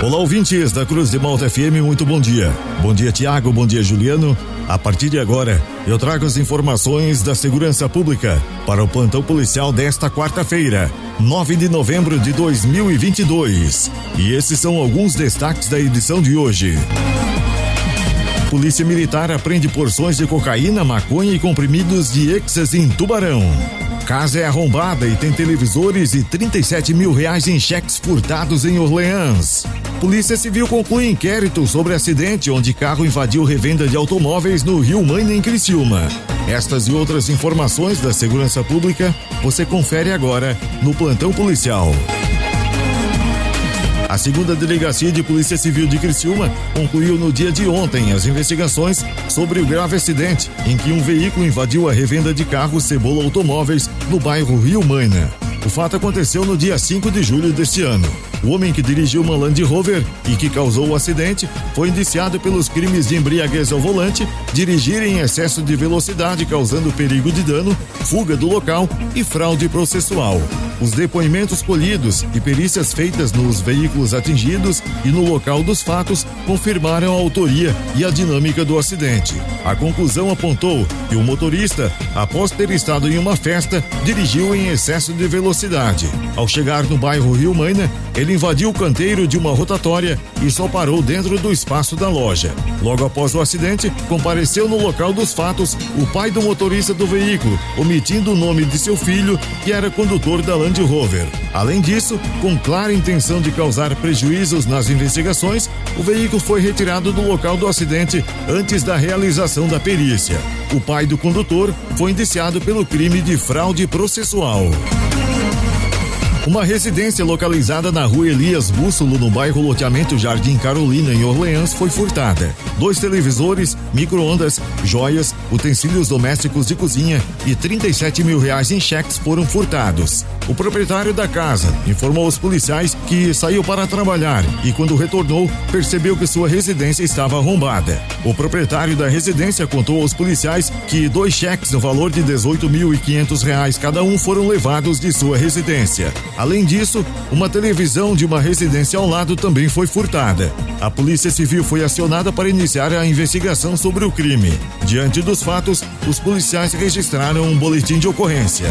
Olá, ouvintes da Cruz de Malta FM, muito bom dia. Bom dia, Tiago, bom dia, Juliano. A partir de agora, eu trago as informações da segurança pública para o plantão policial desta quarta-feira, 9 de novembro de 2022. E esses são alguns destaques da edição de hoje. Polícia Militar apreende porções de cocaína, maconha e comprimidos de êxtase em Tubarão. Casa é arrombada e tem televisores e 37 mil reais em cheques furtados em Orleans. Polícia Civil conclui inquérito sobre acidente onde carro invadiu revenda de automóveis no Rio Mãe, em Criciúma. Estas e outras informações da segurança pública você confere agora no Plantão Policial. A segunda delegacia de Polícia Civil de Criciúma concluiu no dia de ontem as investigações sobre o grave acidente em que um veículo invadiu a revenda de carros Cebola Automóveis no bairro Rio Maina. O fato aconteceu no dia 5 de julho deste ano. O homem que dirigiu uma Land Rover e que causou o acidente foi indiciado pelos crimes de embriaguez ao volante, dirigir em excesso de velocidade causando perigo de dano, fuga do local e fraude processual. Os depoimentos colhidos e perícias feitas nos veículos atingidos e no local dos fatos confirmaram a autoria e a dinâmica do acidente. A conclusão apontou que o motorista, após ter estado em uma festa, dirigiu em excesso de velocidade. Ao chegar no bairro Rio Maina, ele invadiu o canteiro de uma rotatória e só parou dentro do espaço da loja. Logo após o acidente, compareceu no local dos fatos o pai do motorista do veículo, omitindo o nome de seu filho, que era condutor da Land Rover. Além disso, com clara intenção de causar prejuízos nas investigações, o veículo foi retirado do local do acidente antes da realização da perícia. O pai do condutor foi indiciado pelo crime de fraude processual. Uma residência localizada na rua Elias Bússolo, no bairro Loteamento Jardim Carolina, em Orleans, foi furtada. Dois televisores, micro-ondas, joias, utensílios domésticos de cozinha e 37 mil reais em cheques foram furtados. O proprietário da casa informou aos policiais que saiu para trabalhar e, quando retornou, percebeu que sua residência estava arrombada. O proprietário da residência contou aos policiais que dois cheques no valor de 18 mil e quinhentos reais cada um foram levados de sua residência. Além disso, uma televisão de uma residência ao lado também foi furtada. A Polícia Civil foi acionada para iniciar a investigação sobre o crime. Diante dos fatos, os policiais registraram um boletim de ocorrência.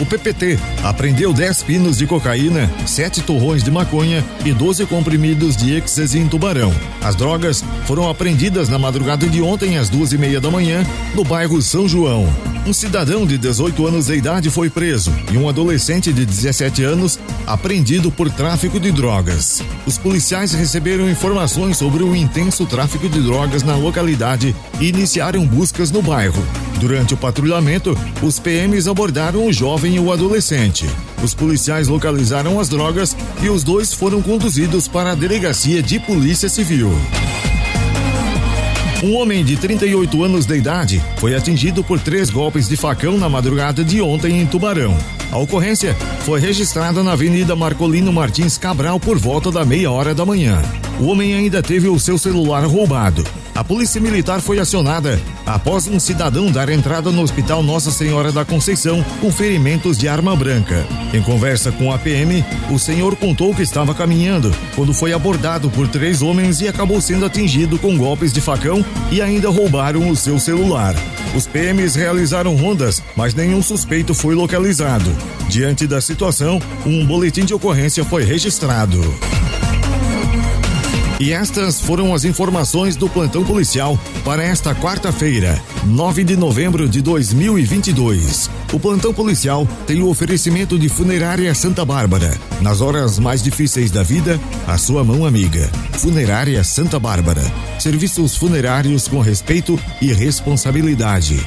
O PPT apreendeu 10 pinos de cocaína, 7 torrões de maconha e 12 comprimidos de êxtase em Tubarão. As drogas foram apreendidas na madrugada de ontem às duas e meia da manhã no bairro São João. Um cidadão de 18 anos de idade foi preso e um adolescente de 17 anos apreendido por tráfico de drogas. Os policiais receberam informações sobre o intenso tráfico de drogas na localidade e iniciaram buscas no bairro. Durante o patrulhamento, os PMs abordaram o jovem e o adolescente. Os policiais localizaram as drogas e os dois foram conduzidos para a delegacia de Polícia Civil. Um homem de 38 anos de idade foi atingido por três golpes de facão na madrugada de ontem em Tubarão. A ocorrência foi registrada na Avenida Marcolino Martins Cabral por volta da meia hora da manhã. O homem ainda teve o seu celular roubado. A polícia militar foi acionada após um cidadão dar entrada no Hospital Nossa Senhora da Conceição com ferimentos de arma branca. Em conversa com a PM, o senhor contou que estava caminhando quando foi abordado por três homens e acabou sendo atingido com golpes de facão e ainda roubaram o seu celular. Os PMs realizaram rondas, mas nenhum suspeito foi localizado. Diante da situação, um boletim de ocorrência foi registrado. E estas foram as informações do plantão policial para esta quarta-feira, 9 de novembro de 2022. O plantão policial tem o oferecimento de Funerária Santa Bárbara. Nas horas mais difíceis da vida, a sua mão amiga. Funerária Santa Bárbara. Serviços funerários com respeito e responsabilidade.